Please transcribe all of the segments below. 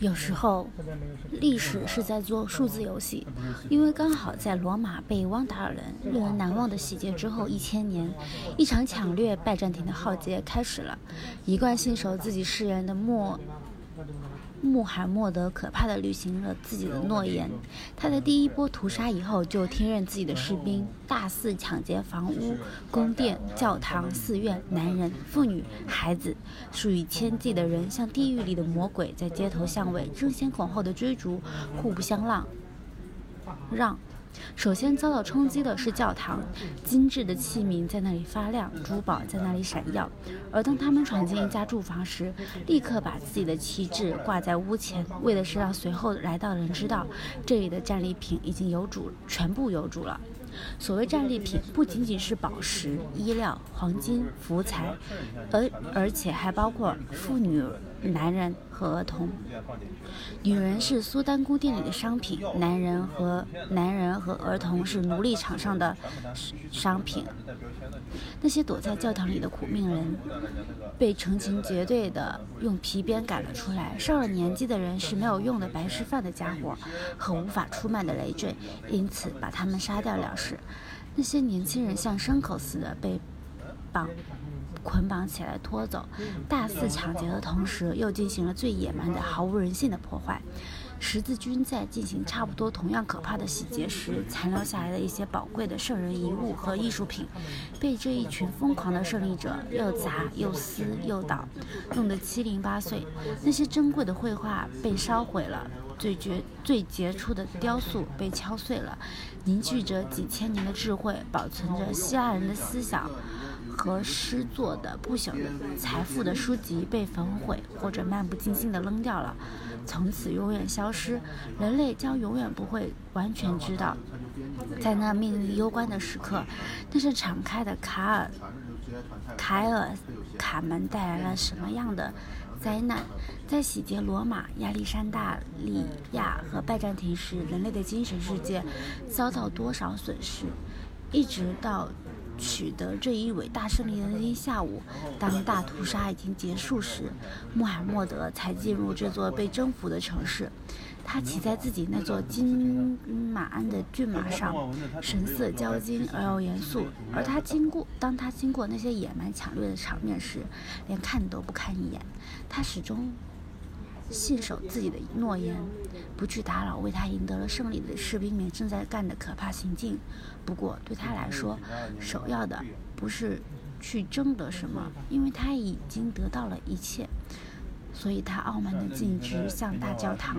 有时候，历史是在做数字游戏，因为刚好在罗马被汪达尔人令人难忘的洗劫之后一千年，一场抢掠拜占庭的浩劫开始了。一贯信守自己誓言的莫。穆罕默德可怕的履行了自己的诺言。他在第一波屠杀以后，就听任自己的士兵大肆抢劫房屋、宫殿、教堂、寺院，男人、妇女、孩子，数以千计的人像地狱里的魔鬼，在街头巷尾争先恐后的追逐，互不相让。让。首先遭到冲击的是教堂，精致的器皿在那里发亮，珠宝在那里闪耀。而当他们闯进一家住房时，立刻把自己的旗帜挂在屋前，为的是让随后来到的人知道，这里的战利品已经有主，全部有主了。所谓战利品，不仅仅是宝石、衣料、黄金、福财，而而且还包括妇女。男人和儿童，女人是苏丹宫殿里的商品，男人和男人和儿童是奴隶场上的商品。那些躲在教堂里的苦命人，被成群结队的用皮鞭赶了出来。上了年纪的人是没有用的白吃饭的家伙和无法出卖的累赘，因此把他们杀掉了事。那些年轻人像牲口似的被绑。捆绑起来拖走，大肆抢劫的同时，又进行了最野蛮的、毫无人性的破坏。十字军在进行差不多同样可怕的洗劫时，残留下来的一些宝贵的圣人遗物和艺术品，被这一群疯狂的胜利者又砸又撕又捣，弄得七零八碎。那些珍贵的绘画被烧毁了，最绝最杰出的雕塑被敲碎了，凝聚着几千年的智慧，保存着希腊人的思想。和诗作的不朽的财富的书籍被焚毁，或者漫不经心地扔掉了，从此永远消失。人类将永远不会完全知道，在那命运攸关的时刻，那是敞开的卡尔凯尔卡门带来了什么样的灾难。在洗劫罗马、亚历山大利亚和拜占庭时，人类的精神世界遭到多少损失，一直到。取得这一伟大胜利的那天下午，当大屠杀已经结束时，穆罕默德才进入这座被征服的城市。他骑在自己那座金马鞍的骏马上，神色骄矜而又严肃。而他经过，当他经过那些野蛮抢掠的场面时，连看都不看一眼。他始终。信守自己的诺言，不去打扰为他赢得了胜利的士兵们正在干的可怕行径。不过对他来说，首要的不是去争得什么，因为他已经得到了一切。所以他傲慢地径直向大教堂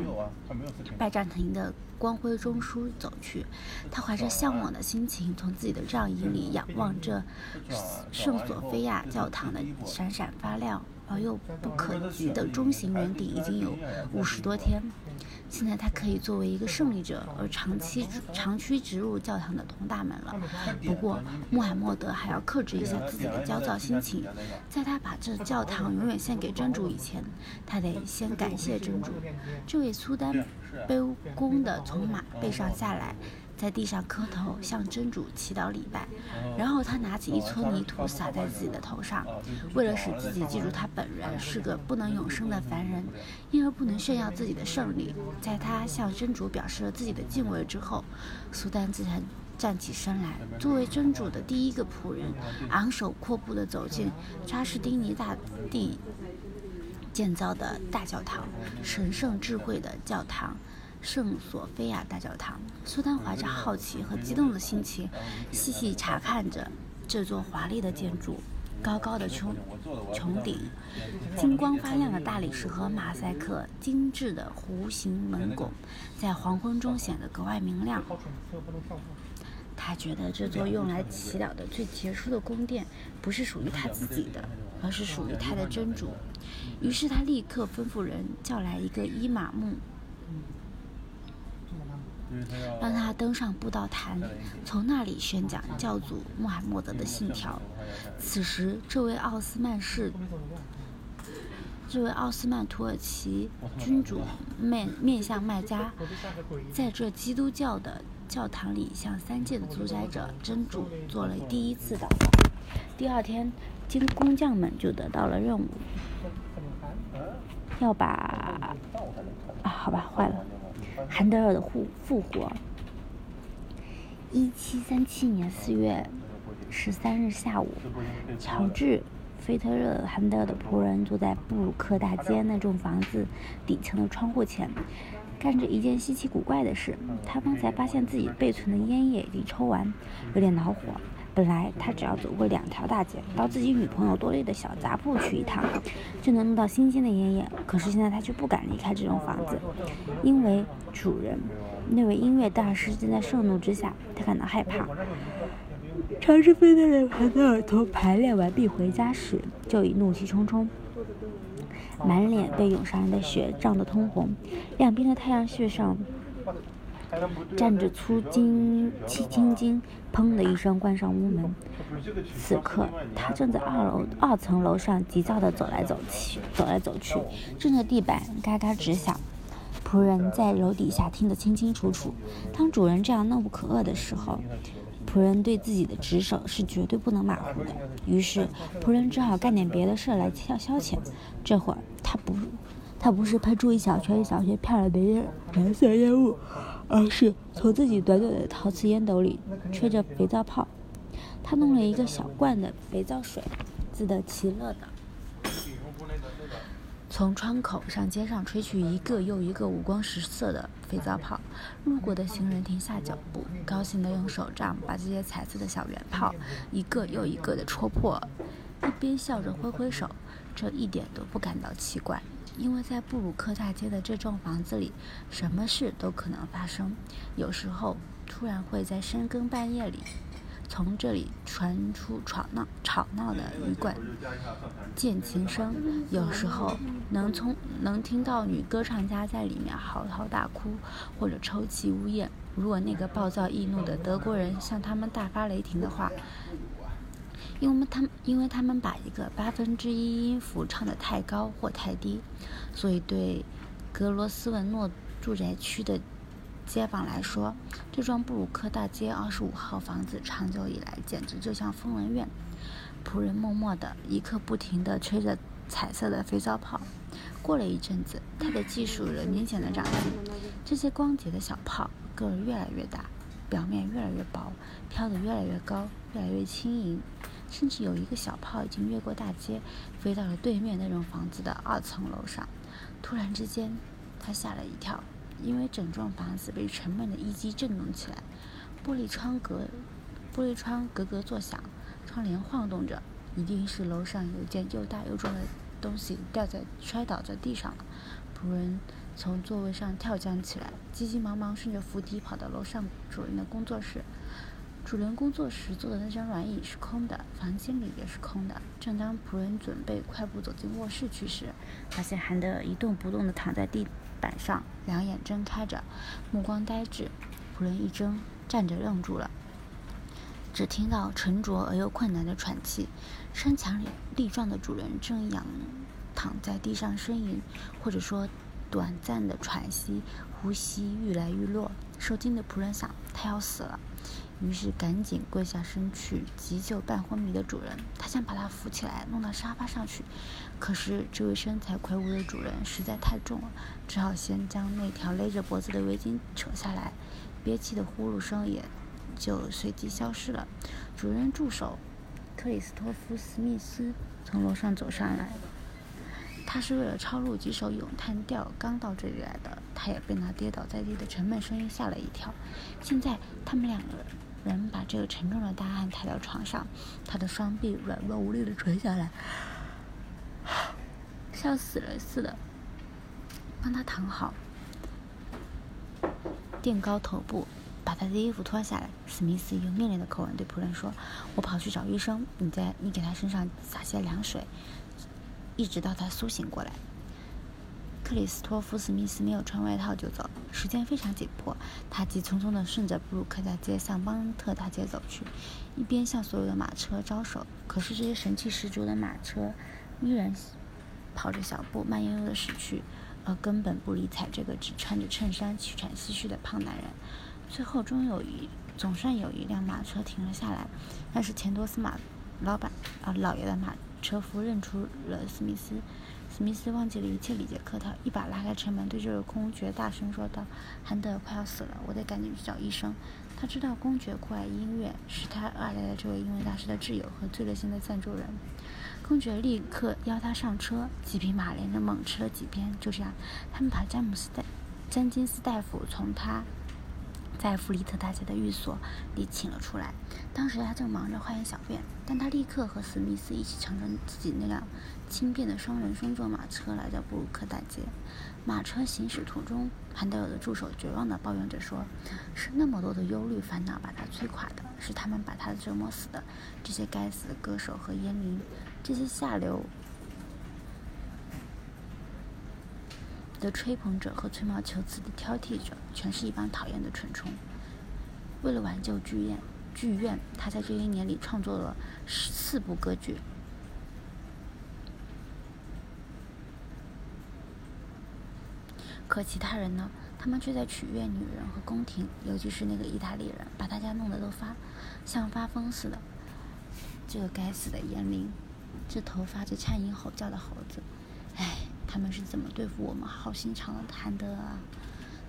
拜占庭的光辉中枢走去。他怀着向往的心情，从自己的帐营里仰望着圣索菲亚教堂的闪闪发亮。而又不可及的中型圆顶已经有五十多天，现在他可以作为一个胜利者而长期长驱直入教堂的铜大门了。不过穆罕默德还要克制一下自己的焦躁心情，在他把这教堂永远献给真主以前，他得先感谢真主。这位苏丹卑躬地从马背上下来。在地上磕头，向真主祈祷礼拜，然后他拿起一撮泥土撒在自己的头上，为了使自己记住他本人是个不能永生的凡人，因而不能炫耀自己的胜利。在他向真主表示了自己的敬畏之后，苏丹自然站起身来，作为真主的第一个仆人，昂首阔步地走进扎什丁尼大帝建造的大教堂，神圣智慧的教堂。圣索菲亚大教堂，苏丹怀着好奇和激动的心情，细细查看着这座华丽的建筑。高高的穹穹顶，金光发亮的大理石和马赛克，精致的弧形门拱，在黄昏中显得格外明亮。他觉得这座用来祈祷的最杰出的宫殿，不是属于他自己的，而是属于他的真主。于是他立刻吩咐人叫来一个伊玛目。让他登上布道坛，从那里宣讲教主穆罕默德的信条。此时，这位奥斯曼是这位奥斯曼土耳其君主面面向麦加，在这基督教的教堂里向三界的主宰者真主做了第一次祷告。第二天，经工匠们就得到了任务，要把。啊好吧，坏了。韩德尔的复复活。一七三七年四月十三日下午，乔治·菲特勒·韩德尔的仆人坐在布鲁克大街那幢房子底层的窗户前，干着一件稀奇古怪的事。他方才发现自己备存的烟叶已经抽完，有点恼火。本来他只要走过两条大街，到自己女朋友多利的小杂铺去一趟，就能弄到新鲜的烟叶。可是现在他却不敢离开这栋房子，因为主人那位音乐大师正在盛怒之下，他感到害怕。乔治·菲特勒·韩德尔从排练完毕回家时，就已怒气冲冲，满脸被涌上来的血涨得通红，两边的太阳穴上。站着粗金七青筋，砰的一声关上屋门。此刻，他正在二楼二层楼上急躁地走来走去，走来走去，震得地板嘎嘎直响。仆人在楼底下听得清清楚楚。当主人这样怒不可遏的时候，仆人对自己的职守是绝对不能马虎的。于是，仆人只好干点别的事来消消遣。这会儿，他不，他不是喷出一小圈一小圈漂亮的烟蓝色烟雾。而是从自己短短的陶瓷烟斗里吹着肥皂泡，他弄了一个小罐的肥皂水，自得其乐的从窗口上街上吹去一个又一个五光十色的肥皂泡。路过的行人停下脚步，高兴地用手杖把这些彩色的小圆泡一个又一个地戳破，一边笑着挥挥手，这一点都不感到奇怪。因为在布鲁克大街的这幢房子里，什么事都可能发生。有时候，突然会在深更半夜里，从这里传出吵闹、吵闹的旅馆键琴声；有时候，能从能听到女歌唱家在里面嚎啕大哭，或者抽泣呜咽。如果那个暴躁易怒的德国人向他们大发雷霆的话，因为他们，因为他们把一个八分之一音符唱得太高或太低，所以对格罗斯文诺住宅区的街坊来说，这幢布鲁克大街二十五号房子长久以来简直就像疯人院。仆人默默地一刻不停地吹着彩色的肥皂泡。过了一阵子，他的技术有明显的长进。这些光洁的小泡个儿越来越大，表面越来越薄，飘得越来越高，越来越轻盈。甚至有一个小炮已经越过大街，飞到了对面那栋房子的二层楼上。突然之间，他吓了一跳，因为整幢房子被沉闷的一击震动起来，玻璃窗格玻璃窗咯咯作响，窗帘晃动着。一定是楼上有件又大又重的东西掉在摔倒在地上了。仆人从座位上跳将起来，急急忙忙顺着扶梯跑到楼上主人的工作室。主人工作时坐的那张软椅是空的，房间里也是空的。正当仆人准备快步走进卧室去时，发现韩德一动不动地躺在地板上，两眼睁开着，目光呆滞。仆人一怔，站着愣住了，只听到沉着而又困难的喘气。身强力壮的主人正仰躺在地上呻吟，或者说短暂的喘息，呼吸愈来愈弱。受惊的仆人想，他要死了。于是赶紧跪下身去急救半昏迷的主人。他想把他扶起来，弄到沙发上去。可是这位身材魁梧的主人实在太重了，只好先将那条勒着脖子的围巾扯下来。憋气的呼噜声也就随即消失了。主人助手克里斯托夫·史密斯从楼上走上来。他是为了抄录几首咏叹调刚到这里来的。他也被那跌倒在地的沉闷声音吓了一跳。现在他们两个人。们把这个沉重的大汉抬到床上，他的双臂软弱无力地垂下来，像死了似的。帮他躺好，垫高头部，把他的衣服脱下来。史密斯用命令的口吻对仆人说：“我跑去找医生，你在你给他身上洒些凉水，一直到他苏醒过来。”克里斯托弗·史密斯没有穿外套就走，时间非常紧迫。他急匆匆地顺着布鲁克大街向邦特大街走去，一边向所有的马车招手。可是这些神气十足的马车依然跑着小步，慢悠悠地驶去，而根本不理睬这个只穿着衬衫、气喘吁吁的胖男人。最后，终有一总算有一辆马车停了下来，那是钱多斯马老板啊老爷的马车夫认出了史密斯。史密斯忘记了一切礼节客套，一把拉开车门，对这个公爵大声说道：“韩德快要死了，我得赶紧去找医生。”他知道公爵酷爱音乐，是他爱来的这位音乐大师的挚友和最热心的赞助人。公爵立刻邀他上车，几匹马连着猛吃了几鞭。就这样，他们把詹姆斯戴詹金斯大夫从他在弗里特大街的寓所里请了出来。当时他正忙着化验小便，但他立刻和史密斯一起乘着自己那辆轻便的双人双座马车来到布鲁克大街。马车行驶途中，韩德尔的助手绝望地抱怨着说：“是那么多的忧虑烦恼把他摧垮的，是他们把他折磨死的。这些该死的歌手和烟民，这些下流的吹捧者和吹毛求疵的挑剔者，全是一帮讨厌的蠢虫。”为了挽救剧院，剧院，他在这一年里创作了四部歌剧。可其他人呢？他们却在取悦女人和宫廷，尤其是那个意大利人，把大家弄得都发像发疯似的。这个该死的严灵，这头发着颤音吼叫的猴子，唉，他们是怎么对付我们好心肠的韩德啊？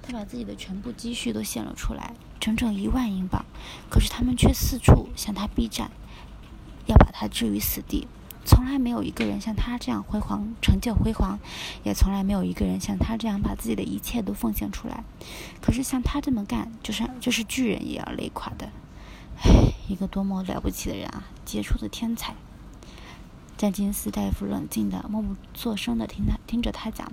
他把自己的全部积蓄都献了出来，整整一万英镑，可是他们却四处向他逼战，要把他置于死地。从来没有一个人像他这样辉煌，成就辉煌，也从来没有一个人像他这样把自己的一切都奉献出来。可是像他这么干，就是就是巨人也要累垮的。唉，一个多么了不起的人啊，杰出的天才！詹金斯大夫冷静的、默不作声的听他听着他讲。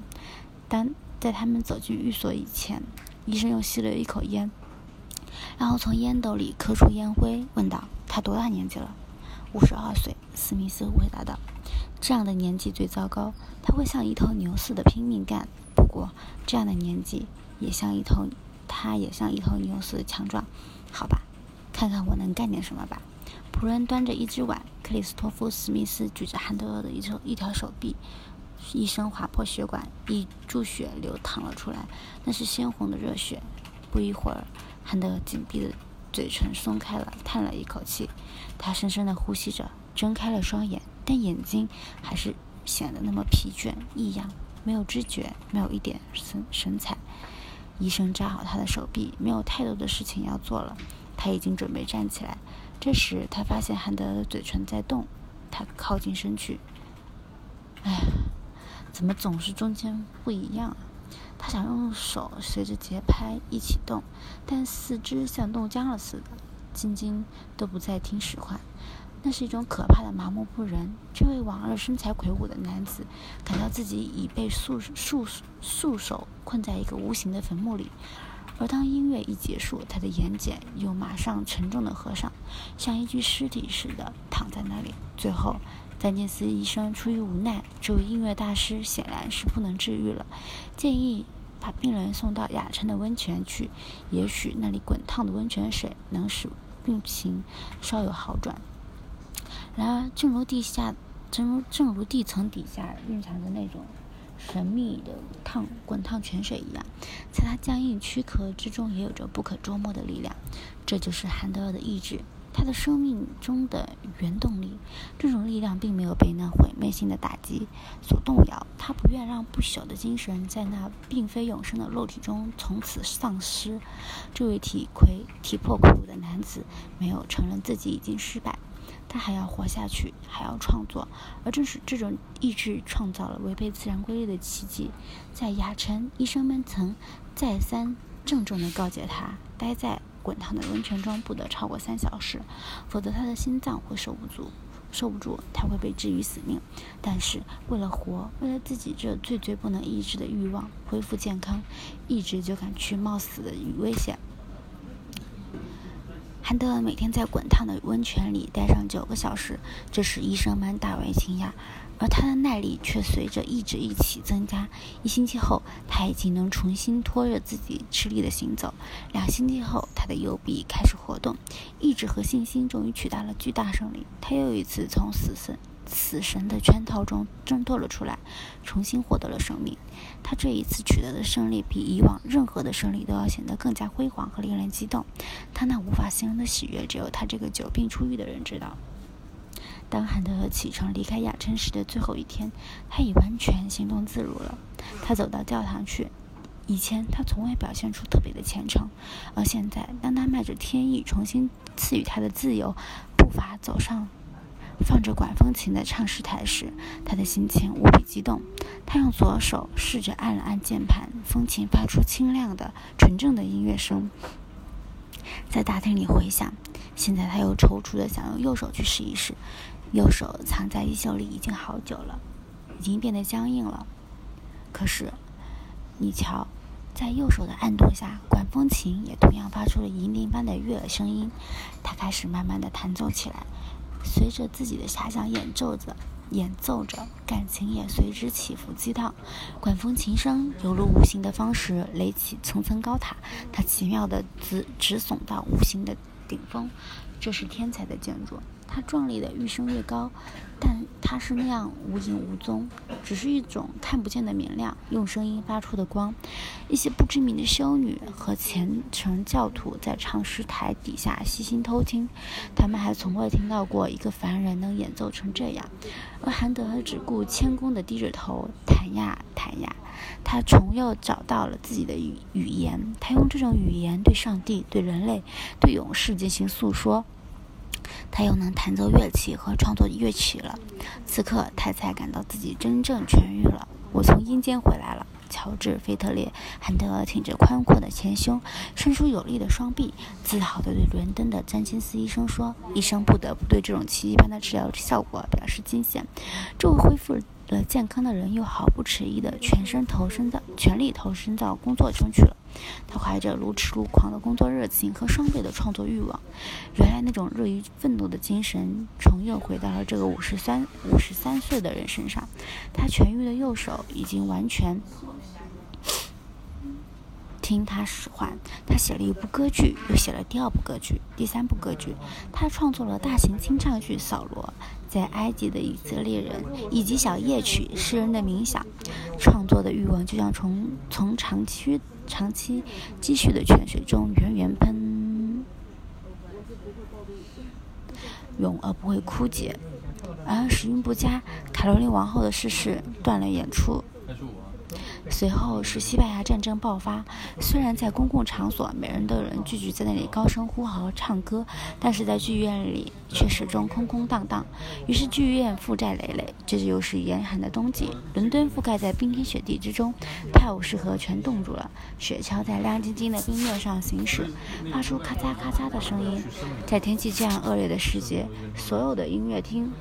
当在他们走进寓所以前，医生又吸了一口烟，然后从烟斗里咳出烟灰，问道：“他多大年纪了？”五十二岁，史密斯回答道：“这样的年纪最糟糕，他会像一头牛似的拼命干。不过，这样的年纪也像一头，他也像一头牛似的强壮。好吧，看看我能干点什么吧。”仆人端着一只碗，克里斯托夫·史密斯举着汉德尔的一条一条手臂，医生划破血管，一注血流淌了出来，那是鲜红的热血。不一会儿，汉德尔紧闭的。嘴唇松开了，叹了一口气。他深深地呼吸着，睁开了双眼，但眼睛还是显得那么疲倦异样，没有知觉，没有一点神神采。医生扎好他的手臂，没有太多的事情要做了。他已经准备站起来。这时，他发现汉德的嘴唇在动。他靠近身去。哎，怎么总是中间不一样？他想用手随着节拍一起动，但四肢像冻僵了似的，筋筋都不再听使唤。那是一种可怕的麻木不仁。这位往日身材魁梧的男子感到自己已被束束束手困在一个无形的坟墓里。而当音乐一结束，他的眼睑又马上沉重的合上，像一具尸体似的躺在那里。最后，詹金斯医生出于无奈，这位音乐大师显然是不能治愈了，建议把病人送到雅琛的温泉去，也许那里滚烫的温泉水能使病情稍有好转。然而，正如地下，正如正如地层底下蕴藏着那种。神秘的烫滚烫泉水一样，在他僵硬躯壳之中也有着不可捉摸的力量。这就是韩德尔的意志，他的生命中的原动力。这种力量并没有被那毁灭性的打击所动摇。他不愿让不朽的精神在那并非永生的肉体中从此丧失。这位体魁体魄魁梧的男子没有承认自己已经失败。他还要活下去，还要创作，而正是这种意志创造了违背自然规律的奇迹。在雅城，医生们曾再三郑重地告诫他，待在滚烫的温泉中不得超过三小时，否则他的心脏会受不住，受不住，他会被置于死命。但是为了活，为了自己这最最不能抑制的欲望恢复健康，一直就敢去冒死的危险。汉德尔每天在滚烫的温泉里待上九个小时，这使医生们大为惊讶，而他的耐力却随着意志一起增加。一星期后，他已经能重新拖着自己吃力的行走；两星期后，他的右臂开始活动，意志和信心终于取得了巨大胜利。他又一次从死神。死神的圈套中挣脱了出来，重新获得了生命。他这一次取得的胜利，比以往任何的胜利都要显得更加辉煌和令人激动。他那无法形容的喜悦，只有他这个久病初愈的人知道。当汉德尔启程离开亚琛时的最后一天，他已完全行动自如了。他走到教堂去。以前他从未表现出特别的虔诚，而现在，当他迈着天意重新赐予他的自由步伐走上放着管风琴的唱诗台时，他的心情无比激动。他用左手试着按了按键盘，风琴发出清亮的、纯正的音乐声，在大厅里回响。现在他又踌躇的想用右手去试一试，右手藏在衣袖里已经好久了，已经变得僵硬了。可是，你瞧。在右手的按动下，管风琴也同样发出了银铃般的悦耳声音。他开始慢慢的弹奏起来，随着自己的遐想演奏着，演奏着，感情也随之起伏激荡。管风琴声犹如无形的方式垒起层层高塔，它奇妙的直直耸到无形的顶峰。这是天才的建筑。它壮丽的愈升越高，但它是那样无影无踪，只是一种看不见的明亮，用声音发出的光。一些不知名的修女和虔诚教徒在唱诗台底下细心偷听，他们还从未听到过一个凡人能演奏成这样。而韩德只顾谦恭地低着头弹呀弹呀，他重又找到了自己的语语言，他用这种语言对上帝、对人类、对勇士进行诉说。他又能弹奏乐器和创作乐曲了。此刻，他才感到自己真正痊愈了。我从阴间回来了。乔治·菲特列·汉德尔挺着宽阔的前胸，伸出有力的双臂，自豪地对伦敦的詹金斯医生说：“医生不得不对这种奇迹般的治疗效果表示惊羡。这位恢复了健康的人又毫不迟疑地全身投身到全力投身到工作中去了。”他怀着如痴如狂的工作热情和双倍的创作欲望，原来那种热于愤怒的精神重又回到了这个五十三五十三岁的人身上。他痊愈的右手已经完全听他使唤。他写了一部歌剧，又写了第二部歌剧、第三部歌剧。他创作了大型清唱剧《扫罗》。在埃及的以色列人，以及小夜曲、诗人的冥想，创作的欲望就像从从长期长期积蓄的泉水中源源喷涌而不会枯竭。而时运不佳，卡罗琳王后的逝世断了演出。随后是西班牙战争爆发。虽然在公共场所，每人都有人聚集在那里高声呼号、唱歌，但是在剧院里却始终空空荡荡。于是剧院负债累累。这就是严寒的冬季，伦敦覆盖在冰天雪地之中，泰晤士河全冻住了，雪橇在亮晶晶的冰面上行驶，发出咔嚓咔嚓的声音。在天气这样恶劣的时节，所有的音乐厅。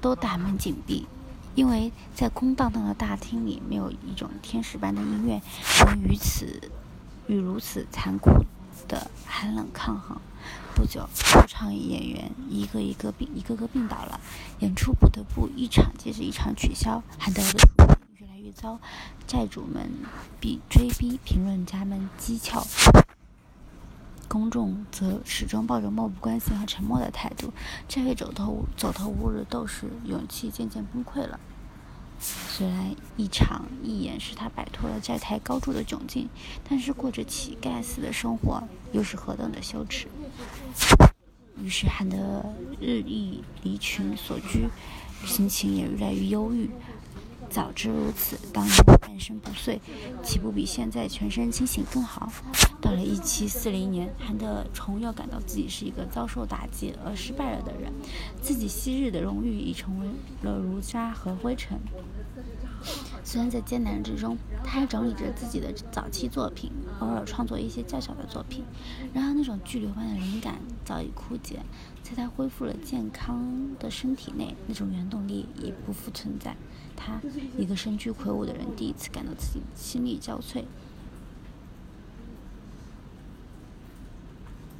都大门紧闭，因为在空荡荡的大厅里，没有一种天使般的音乐能与此与如此残酷的寒冷抗衡。不久，驻唱演员一个一个病一个个病倒了，演出不得不一场接着一场取消。喊得越来越糟，债主们逼追逼，评论家们讥诮。公众则始终抱着漠不关心和沉默的态度。这位走投走投无路的斗士，勇气渐渐崩溃了。虽然一场一演使他摆脱了债台高筑的窘境，但是过着乞丐似的生活，又是何等的羞耻！于是汉德日益离群所居，心情也越来越忧郁。早知如此，当年半身不遂，岂不比现在全身清醒更好？到了1740年，韩德重又感到自己是一个遭受打击而失败了的人，自己昔日的荣誉已成为了如沙和灰尘。虽然在艰难之中，他还整理着自己的早期作品，偶尔创作一些较小的作品。然而，那种巨流般的灵感早已枯竭，在他恢复了健康的身体内，那种原动力已不复存在。他，一个身居魁梧的人，第一次感到自己心力交瘁。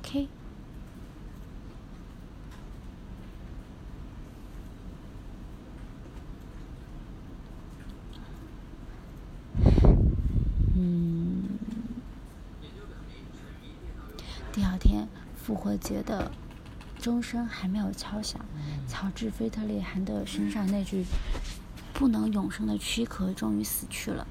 K。嗯。第二天，复活节的钟声还没有敲响，乔治·菲特利·韩德身上那具。不能永生的躯壳终于死去了。